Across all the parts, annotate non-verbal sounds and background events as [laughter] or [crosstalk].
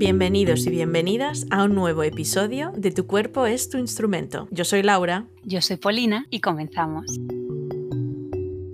Bienvenidos y bienvenidas a un nuevo episodio de Tu cuerpo es tu instrumento. Yo soy Laura. Yo soy Polina y comenzamos.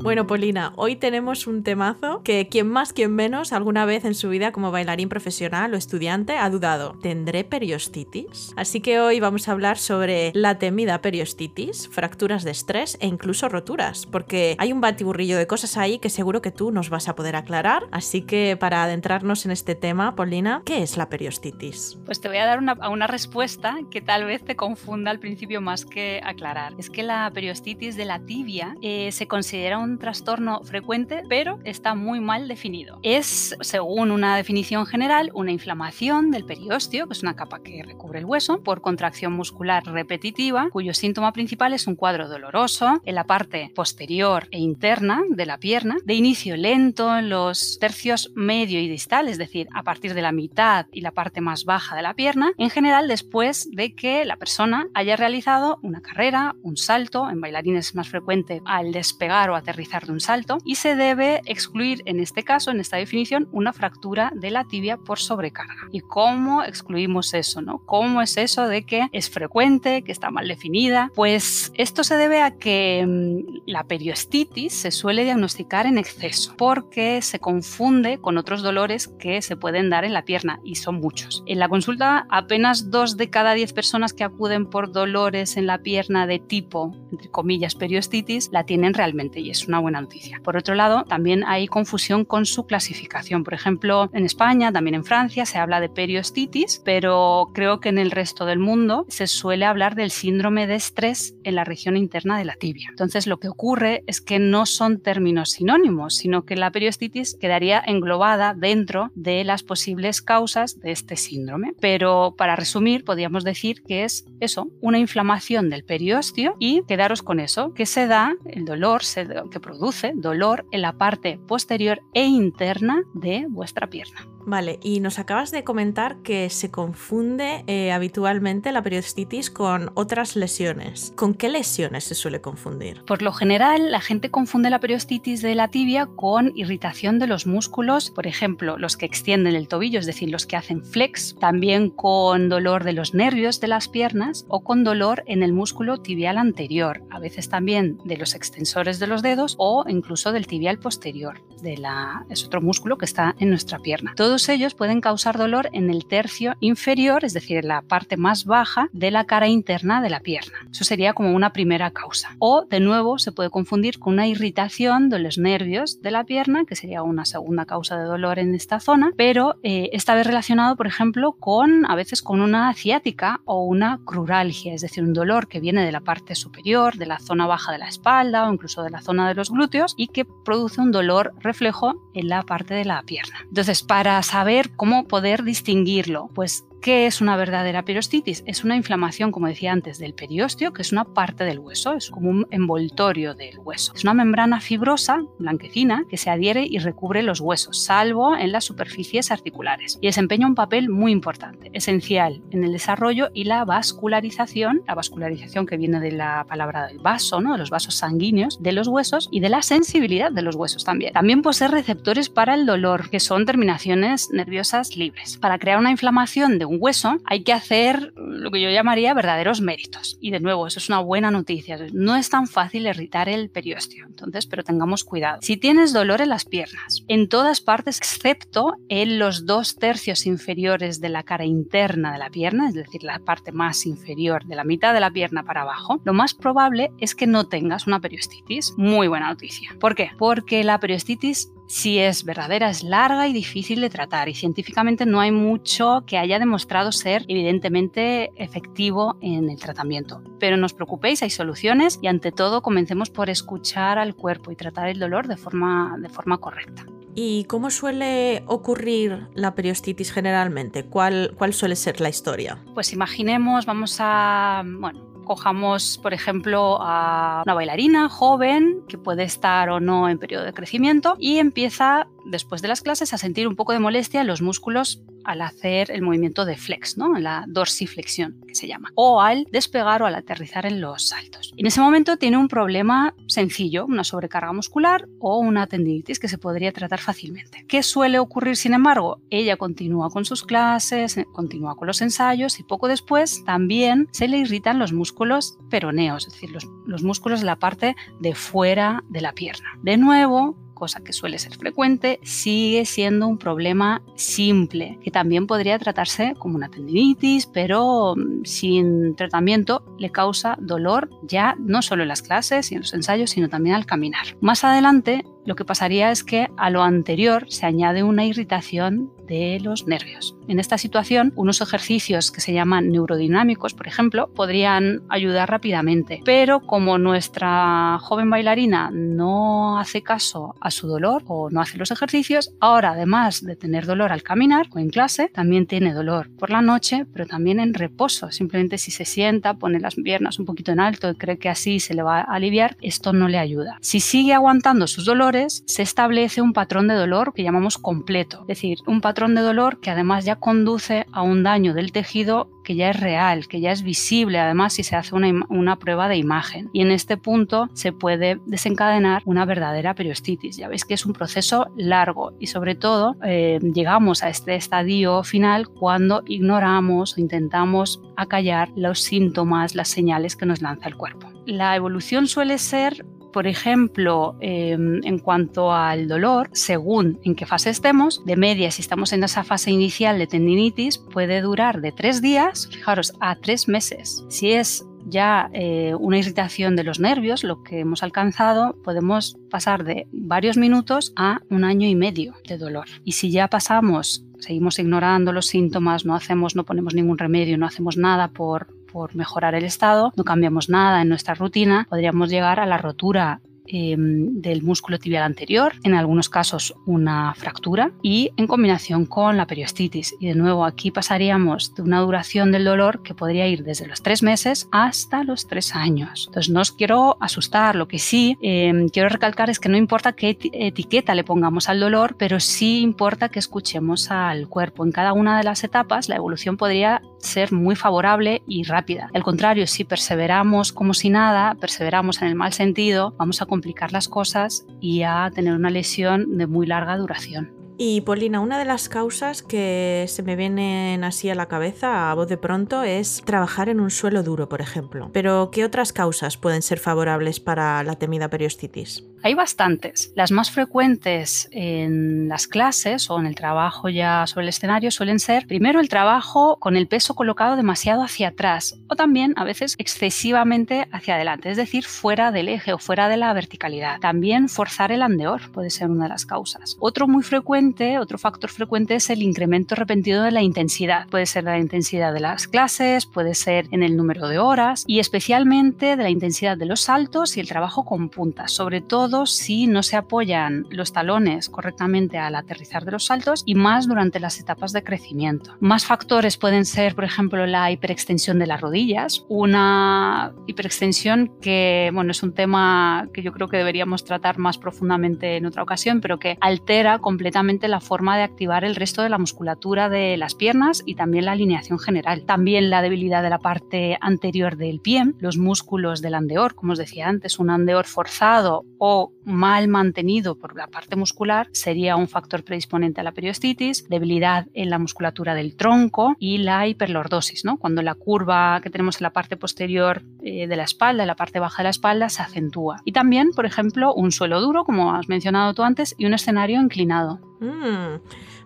Bueno, Polina, hoy tenemos un temazo que quien más, quien menos, alguna vez en su vida como bailarín profesional o estudiante ha dudado. ¿Tendré periostitis? Así que hoy vamos a hablar sobre la temida periostitis, fracturas de estrés e incluso roturas, porque hay un batiburrillo de cosas ahí que seguro que tú nos vas a poder aclarar. Así que para adentrarnos en este tema, Polina, ¿qué es la periostitis? Pues te voy a dar una, una respuesta que tal vez te confunda al principio más que aclarar. Es que la periostitis de la tibia eh, se considera un trastorno frecuente, pero está muy mal definido. Es, según una definición general, una inflamación del periósteo, que es una capa que recubre el hueso, por contracción muscular repetitiva, cuyo síntoma principal es un cuadro doloroso en la parte posterior e interna de la pierna, de inicio lento en los tercios medio y distal, es decir, a partir de la mitad y la parte más baja de la pierna, en general después de que la persona haya realizado una carrera, un salto, en bailarines es más frecuente al despegar o aterrizar de un salto y se debe excluir en este caso, en esta definición, una fractura de la tibia por sobrecarga. ¿Y cómo excluimos eso? ¿no? ¿Cómo es eso de que es frecuente, que está mal definida? Pues esto se debe a que mm, la periostitis se suele diagnosticar en exceso porque se confunde con otros dolores que se pueden dar en la pierna y son muchos. En la consulta apenas dos de cada diez personas que acuden por dolores en la pierna de tipo, entre comillas, periostitis, la tienen realmente y es una buena noticia. Por otro lado, también hay confusión con su clasificación. Por ejemplo, en España, también en Francia, se habla de periostitis, pero creo que en el resto del mundo se suele hablar del síndrome de estrés en la región interna de la tibia. Entonces, lo que ocurre es que no son términos sinónimos, sino que la periostitis quedaría englobada dentro de las posibles causas de este síndrome. Pero para resumir, podríamos decir que es eso, una inflamación del periósteo y quedaros con eso, que se da, el dolor se, que produce dolor en la parte posterior e interna de vuestra pierna. Vale, y nos acabas de comentar que se confunde eh, habitualmente la periostitis con otras lesiones. ¿Con qué lesiones se suele confundir? Por lo general, la gente confunde la periostitis de la tibia con irritación de los músculos, por ejemplo, los que extienden el tobillo, es decir, los que hacen flex, también con dolor de los nervios de las piernas o con dolor en el músculo tibial anterior, a veces también de los extensores de los dedos o incluso del tibial posterior, de la, es otro músculo que está en nuestra pierna. Todos ellos pueden causar dolor en el tercio inferior, es decir, en la parte más baja de la cara interna de la pierna. Eso sería como una primera causa. O, de nuevo, se puede confundir con una irritación de los nervios de la pierna, que sería una segunda causa de dolor en esta zona, pero eh, esta vez relacionado, por ejemplo, con a veces con una ciática o una cruralgia, es decir, un dolor que viene de la parte superior, de la zona baja de la espalda o incluso de la zona de los glúteos y que produce un dolor reflejo en la parte de la pierna. Entonces, para saber cómo poder distinguirlo, pues ¿Qué es una verdadera periostitis? Es una inflamación, como decía antes, del periósteo, que es una parte del hueso, es como un envoltorio del hueso. Es una membrana fibrosa, blanquecina, que se adhiere y recubre los huesos, salvo en las superficies articulares, y desempeña un papel muy importante, esencial en el desarrollo y la vascularización, la vascularización que viene de la palabra del vaso, ¿no? de los vasos sanguíneos de los huesos y de la sensibilidad de los huesos también. También posee receptores para el dolor, que son terminaciones nerviosas libres. Para crear una inflamación de un hueso, hay que hacer lo que yo llamaría verdaderos méritos. Y de nuevo, eso es una buena noticia. No es tan fácil irritar el periósteo, entonces, pero tengamos cuidado. Si tienes dolor en las piernas, en todas partes excepto en los dos tercios inferiores de la cara interna de la pierna, es decir, la parte más inferior de la mitad de la pierna para abajo, lo más probable es que no tengas una periostitis. Muy buena noticia. ¿Por qué? Porque la periostitis si es verdadera, es larga y difícil de tratar y científicamente no hay mucho que haya demostrado ser evidentemente efectivo en el tratamiento. Pero no os preocupéis, hay soluciones y ante todo comencemos por escuchar al cuerpo y tratar el dolor de forma, de forma correcta. ¿Y cómo suele ocurrir la periostitis generalmente? ¿Cuál, ¿Cuál suele ser la historia? Pues imaginemos, vamos a, bueno, Cojamos, por ejemplo, a una bailarina joven que puede estar o no en periodo de crecimiento y empieza después de las clases a sentir un poco de molestia en los músculos al hacer el movimiento de flex, ¿no? la dorsiflexión que se llama, o al despegar o al aterrizar en los saltos. En ese momento tiene un problema sencillo, una sobrecarga muscular o una tendinitis que se podría tratar fácilmente. ¿Qué suele ocurrir sin embargo? Ella continúa con sus clases, continúa con los ensayos y poco después también se le irritan los músculos peroneos, es decir, los músculos de la parte de fuera de la pierna. De nuevo, cosa que suele ser frecuente, sigue siendo un problema simple, que también podría tratarse como una tendinitis, pero mm, sin tratamiento le causa dolor ya no solo en las clases y en los ensayos, sino también al caminar. Más adelante, lo que pasaría es que a lo anterior se añade una irritación de los nervios. En esta situación, unos ejercicios que se llaman neurodinámicos, por ejemplo, podrían ayudar rápidamente, pero como nuestra joven bailarina no hace caso a su dolor o no hace los ejercicios, ahora además de tener dolor al caminar o en clase, también tiene dolor por la noche, pero también en reposo. Simplemente si se sienta, pone las piernas un poquito en alto y cree que así se le va a aliviar, esto no le ayuda. Si sigue aguantando sus dolores, se establece un patrón de dolor que llamamos completo, es decir, un patrón de dolor que además ya conduce a un daño del tejido que ya es real, que ya es visible, además si se hace una, prueba de imagen. Y en este punto se puede desencadenar una verdadera periostitis. Ya veis que es un proceso largo y sobre todo eh, llegamos a este estadio final cuando ignoramos o intentamos acallar los síntomas, las señales que nos lanza el cuerpo. La evolución suele ser por ejemplo, em, en cuanto al dolor, según en qué fase estemos, de media, si estamos en esa fase inicial de tendinitis, puede durar de tres días, fijaros, a tres meses. Si es ya eh, una irritación de los nervios, lo que hemos alcanzado, podemos pasar de varios minutos a un año y medio de dolor. Y si ya pasamos, seguimos ignorando los síntomas, no hacemos, no ponemos ningún remedio, no hacemos nada por por mejorar el estado, no cambiamos nada en nuestra rutina, podríamos llegar a la rotura Em, del músculo tibial anterior, en algunos casos una fractura y en combinación con la periostitis. Y de nuevo aquí pasaríamos de una duración del dolor que podría ir desde los tres meses hasta los tres años. Entonces no os quiero asustar, lo que sí em, quiero recalcar es que no importa qué etiqueta le pongamos al dolor, pero sí importa que escuchemos al cuerpo. En cada una de las etapas la evolución podría ser muy favorable y rápida. Al contrario, si perseveramos como si nada, perseveramos en el mal sentido, vamos a complicar las cosas y a tener una lesión de muy larga duración. Y Polina, una de las causas que se me vienen así a la cabeza a voz de pronto es trabajar en un suelo duro, por ejemplo. Pero ¿qué otras causas pueden ser favorables para la temida periostitis? Hay bastantes. Las más frecuentes en las clases o en el trabajo ya sobre el escenario suelen ser, primero, el trabajo con el peso colocado demasiado hacia atrás o también a veces excesivamente hacia adelante, es decir, fuera del eje o fuera de la verticalidad. También forzar el andeor puede ser una de las causas. Otro muy frecuente, otro factor frecuente es el incremento repentino de la intensidad. Puede ser la intensidad de las clases, puede ser en el número de horas y especialmente de la intensidad de los saltos y el trabajo con puntas, sobre todo si no se apoyan los talones correctamente al aterrizar de los saltos y más durante las etapas de crecimiento. Más factores pueden ser, por ejemplo, la hiperextensión de las rodillas, una hiperextensión que, bueno, es un tema que yo creo que deberíamos tratar más profundamente en otra ocasión, pero que altera completamente la forma de activar el resto de la musculatura de las piernas y también la alineación general. También la debilidad de la parte anterior del pie, los músculos del andeor, como os decía antes, un andeor forzado o mal mantenido por la parte muscular sería un factor predisponente a la periostitis, debilidad en la musculatura del tronco y la hiperlordosis, ¿no? cuando la curva que tenemos en la parte posterior eh, de la espalda, en la parte baja de la espalda, se acentúa. Y también, por ejemplo, un suelo duro, como has mencionado tú antes, y un escenario inclinado. 嗯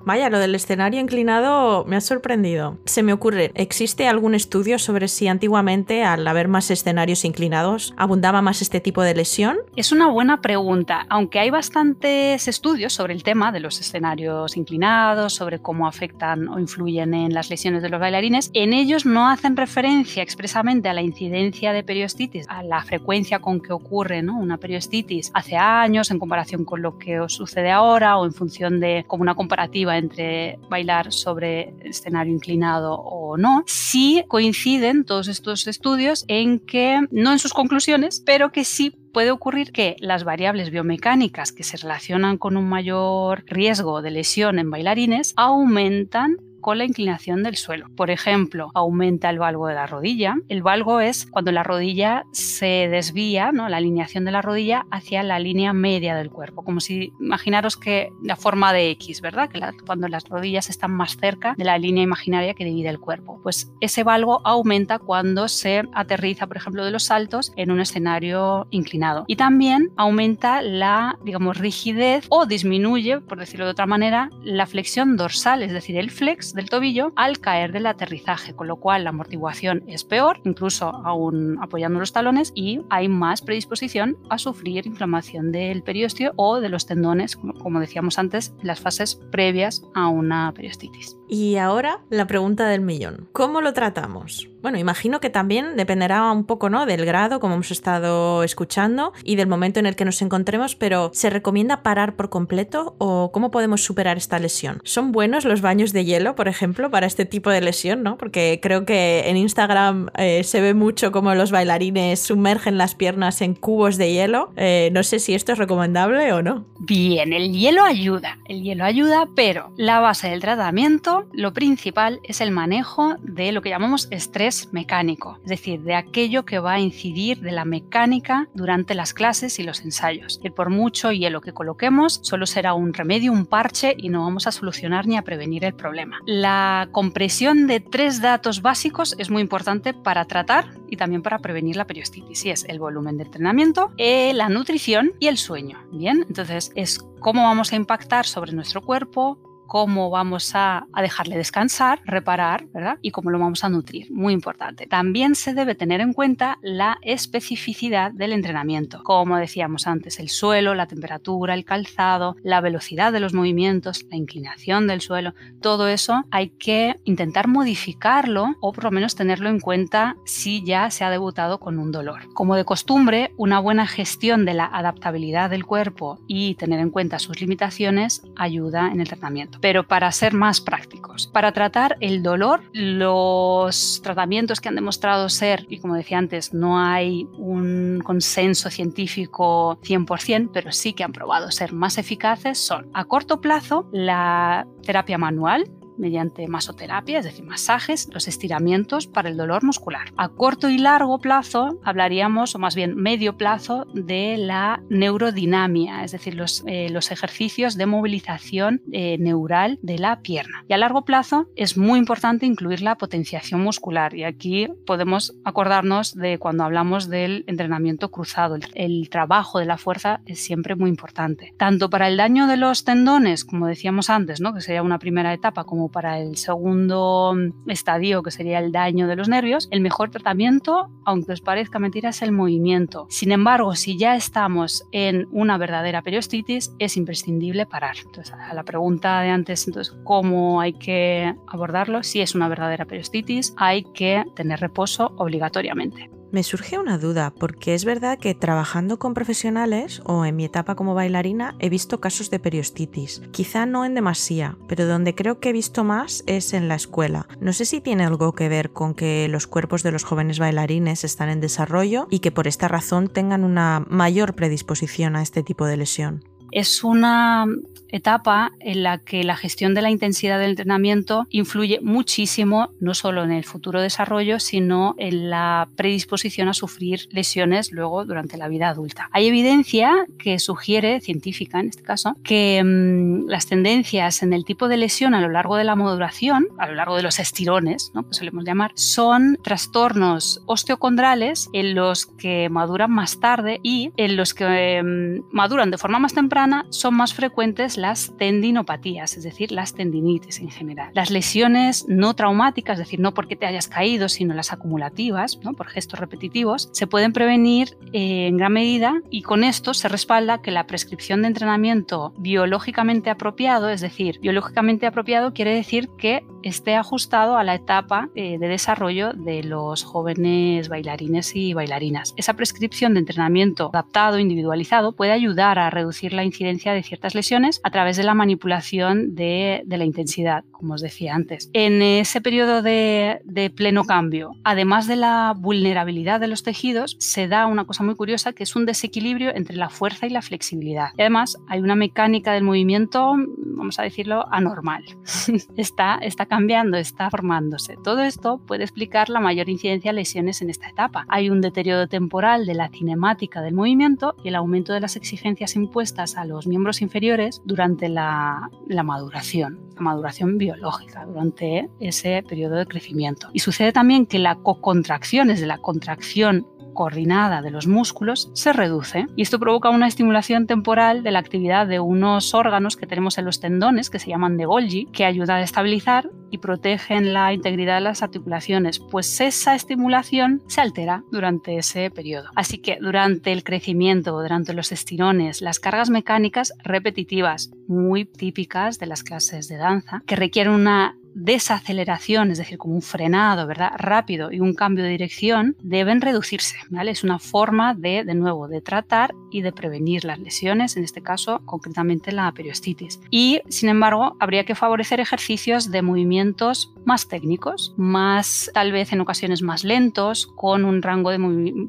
Vaya, lo del escenario inclinado me ha sorprendido. Se me ocurre, ¿existe algún estudio sobre si antiguamente, al haber más escenarios inclinados, abundaba más este tipo de lesión? Es una buena pregunta, aunque hay bastantes estudios sobre el tema de los escenarios inclinados, sobre cómo afectan o influyen en las lesiones de los bailarines. En ellos no hacen referencia expresamente a la incidencia de periostitis, a la frecuencia con que ocurre una periostitis hace años en comparación con lo que os sucede ahora o en función de como una comparativa entre bailar sobre escenario inclinado o no, sí coinciden todos estos estudios en que, no en sus conclusiones, pero que sí puede ocurrir que las variables biomecánicas que se relacionan con un mayor riesgo de lesión en bailarines aumentan con la inclinación del suelo. Por ejemplo, aumenta el valgo de la rodilla. El valgo es cuando la rodilla se desvía, ¿no? la alineación de la rodilla hacia la línea media del cuerpo, como si imaginaros que la forma de X, ¿verdad? Que cuando las rodillas están más cerca de la línea imaginaria que divide el cuerpo. Pues ese valgo aumenta cuando se aterriza, por ejemplo, de los saltos en un escenario inclinado. Y también aumenta la, digamos, rigidez o disminuye, por decirlo de otra manera, la flexión dorsal, es decir, el flex del tobillo al caer del aterrizaje, con lo cual la amortiguación es peor, incluso aún apoyando los talones, y hay más predisposición a sufrir inflamación del periósteo o de los tendones, como decíamos antes, las fases previas a una periostitis. Y ahora la pregunta del millón. ¿Cómo lo tratamos? Bueno, imagino que también dependerá un poco ¿no? del grado, como hemos estado escuchando, y del momento en el que nos encontremos, pero ¿se recomienda parar por completo o cómo podemos superar esta lesión? ¿Son buenos los baños de hielo, por ejemplo, para este tipo de lesión? ¿no? Porque creo que en Instagram eh, se ve mucho como los bailarines sumergen las piernas en cubos de hielo. Eh, no sé si esto es recomendable o no. Bien, el hielo ayuda, el hielo ayuda, pero la base del tratamiento, lo principal es el manejo de lo que llamamos estrés mecánico, es decir, de aquello que va a incidir de la mecánica durante las clases y los ensayos. Y por mucho hielo que coloquemos, solo será un remedio, un parche y no vamos a solucionar ni a prevenir el problema. La compresión de tres datos básicos es muy importante para tratar y también para prevenir la periostitis, y es el volumen de entrenamiento, eh, la nutrición y el sueño. Bien, entonces es cómo vamos a impactar sobre nuestro cuerpo, cómo vamos a, dejarle descansar, reparar, ¿verdad? Y cómo lo vamos a nutrir. Muy importante. También se debe tener en cuenta la especificidad del entrenamiento. Como decíamos antes, el suelo, la temperatura, el calzado, la velocidad de los movimientos, la inclinación del suelo, todo eso hay que intentar modificarlo o por lo menos tenerlo en cuenta si ya se ha debutado con un dolor. Como de costumbre, una buena gestión de la adaptabilidad del cuerpo y tener en cuenta sus limitaciones ayuda en el tratamiento pero para ser más prácticos. Para tratar el dolor, los tratamientos que han demostrado ser, y como decía antes, no hay un consenso científico 100%, pero sí que han probado ser más eficaces, son a corto plazo la terapia manual, mediante masoterapia, es decir, masajes, los estiramientos para el dolor muscular. A corto y largo plazo hablaríamos, o más bien medio plazo, de la neurodinamia, es decir, los, eh, los ejercicios de movilización eh, neural de la pierna. Y a largo plazo es muy importante incluir la potenciación muscular. Y aquí podemos acordarnos de cuando hablamos del entrenamiento cruzado. El, el trabajo de la fuerza es siempre muy importante. Tanto para el daño de los tendones, como decíamos antes, ¿no? que sería una primera etapa, como para el segundo estadio, que sería el daño de los nervios, el mejor tratamiento, aunque os parezca mentira, es el movimiento. Sin embargo, si ya estamos en una verdadera periostitis, es imprescindible parar. Entonces, a la pregunta de antes, entonces, ¿cómo hay que abordarlo? Si es una verdadera periostitis, hay que tener reposo obligatoriamente. Me surge una duda, porque es verdad que trabajando con profesionales o en mi etapa como bailarina he visto casos de periostitis. Quizá no en demasía, pero donde creo que he visto más es en la escuela. No sé si tiene algo que ver con que los cuerpos de los jóvenes bailarines están en desarrollo y que por esta razón tengan una mayor predisposición a este tipo de lesión. Es una etapa en la que la gestión de la intensidad del entrenamiento influye muchísimo no solo en el futuro desarrollo, sino en la predisposición a sufrir lesiones luego durante la vida adulta. Hay evidencia que sugiere, científica en este caso, que mm, las tendencias en el tipo de lesión a lo largo de la maduración, a lo largo de los estirones, ¿no? que solemos llamar, son trastornos osteocondrales en los que maduran más tarde y en los que mm, maduran de forma más temprana son más frecuentes las tendinopatías, es decir, las tendinitis en general. Las lesiones no traumáticas, es decir, no porque te hayas caído, sino las acumulativas, ¿no? por gestos repetitivos, se pueden prevenir eh, en gran medida y con esto se respalda que la prescripción de entrenamiento biológicamente apropiado, es decir, biológicamente apropiado quiere decir que esté ajustado a la etapa eh, de desarrollo de los jóvenes bailarines y bailarinas. Esa prescripción de entrenamiento adaptado, individualizado, puede ayudar a reducir la incidencia de ciertas lesiones a través de la manipulación de, la intensidad, como os decía antes. En ese periodo de, pleno cambio, además de la vulnerabilidad de los tejidos, se da una cosa muy curiosa que es un desequilibrio entre la fuerza y la flexibilidad. Además hay una mecánica del movimiento, vamos a decirlo, anormal. [laughs] está, está cambiando, está formándose. Todo esto puede explicar la mayor incidencia de lesiones en esta etapa. Hay un deterioro temporal de la cinemática del movimiento y el aumento de las exigencias impuestas a los miembros inferiores durante la, la maduración, la maduración biológica, durante ese periodo de crecimiento. Y sucede también que la co-contracción, es de la contracción coordinada de los músculos se reduce y esto provoca una estimulación temporal de la actividad de unos órganos que tenemos en los tendones que se llaman de Golgi que ayudan a estabilizar y protegen la integridad de las articulaciones, pues esa estimulación se altera durante ese periodo. Así que durante el crecimiento, durante los estirones, las cargas mecánicas repetitivas, muy típicas de las clases de danza, que requieren una desaceleración, es decir, como un frenado, ¿verdad? Rápido y un cambio de dirección, deben reducirse, ¿vale? Es una forma de, de nuevo, de tratar y de prevenir las lesiones, en este caso, concretamente la periostitis. Y, sin embargo, habría que favorecer ejercicios de movimientos más técnicos, más, tal vez en ocasiones más lentos, con un rango de,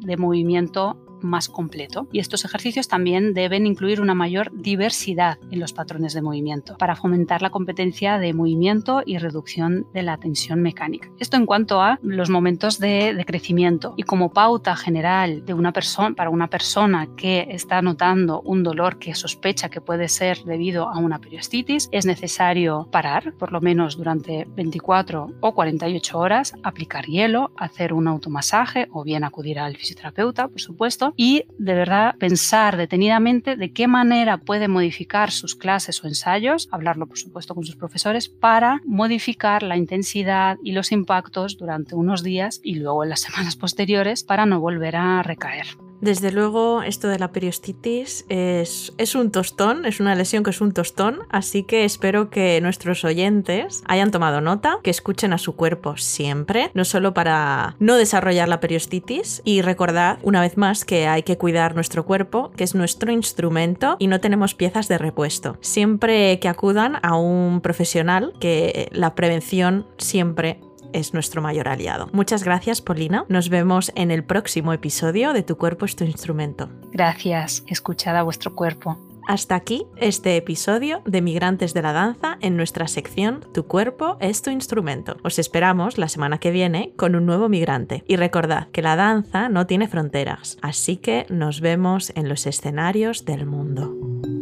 de movimiento más completo. Y estos ejercicios también deben incluir una mayor diversidad en los patrones de movimiento para fomentar la competencia de movimiento y reducción de la tensión mecánica. Esto en cuanto a los momentos de, crecimiento. Y como pauta general de una persona, para una persona que está notando un dolor que sospecha que puede ser debido a una periostitis, es necesario parar, por lo menos durante 24 o 48 horas, aplicar hielo, hacer un automasaje o bien acudir al fisioterapeuta, por supuesto, y de verdad pensar detenidamente de qué manera puede modificar sus clases o ensayos, hablarlo por supuesto con sus profesores, para modificar la intensidad y los impactos durante unos días y luego en las [laughs] semanas posteriores para no volver a recaer. Desde luego, esto de la periostitis es, es, un tostón, es una lesión que es un tostón, así que espero que nuestros oyentes hayan tomado nota, que escuchen a su cuerpo siempre, no solo para no desarrollar la periostitis, y recordad una vez más que hay que cuidar nuestro cuerpo, que es nuestro instrumento y no tenemos piezas de repuesto. Siempre que acudan a un profesional, que la prevención siempre es nuestro mayor aliado. Muchas gracias, Polina. Nos vemos en el próximo episodio de Tu cuerpo es tu instrumento. Gracias. Escuchad a vuestro cuerpo. Hasta aquí este episodio de Migrantes de la Danza en nuestra sección Tu cuerpo es tu instrumento. Os esperamos la semana que viene con un nuevo migrante. Y recordad que la danza no tiene fronteras, así que nos vemos en los escenarios del mundo.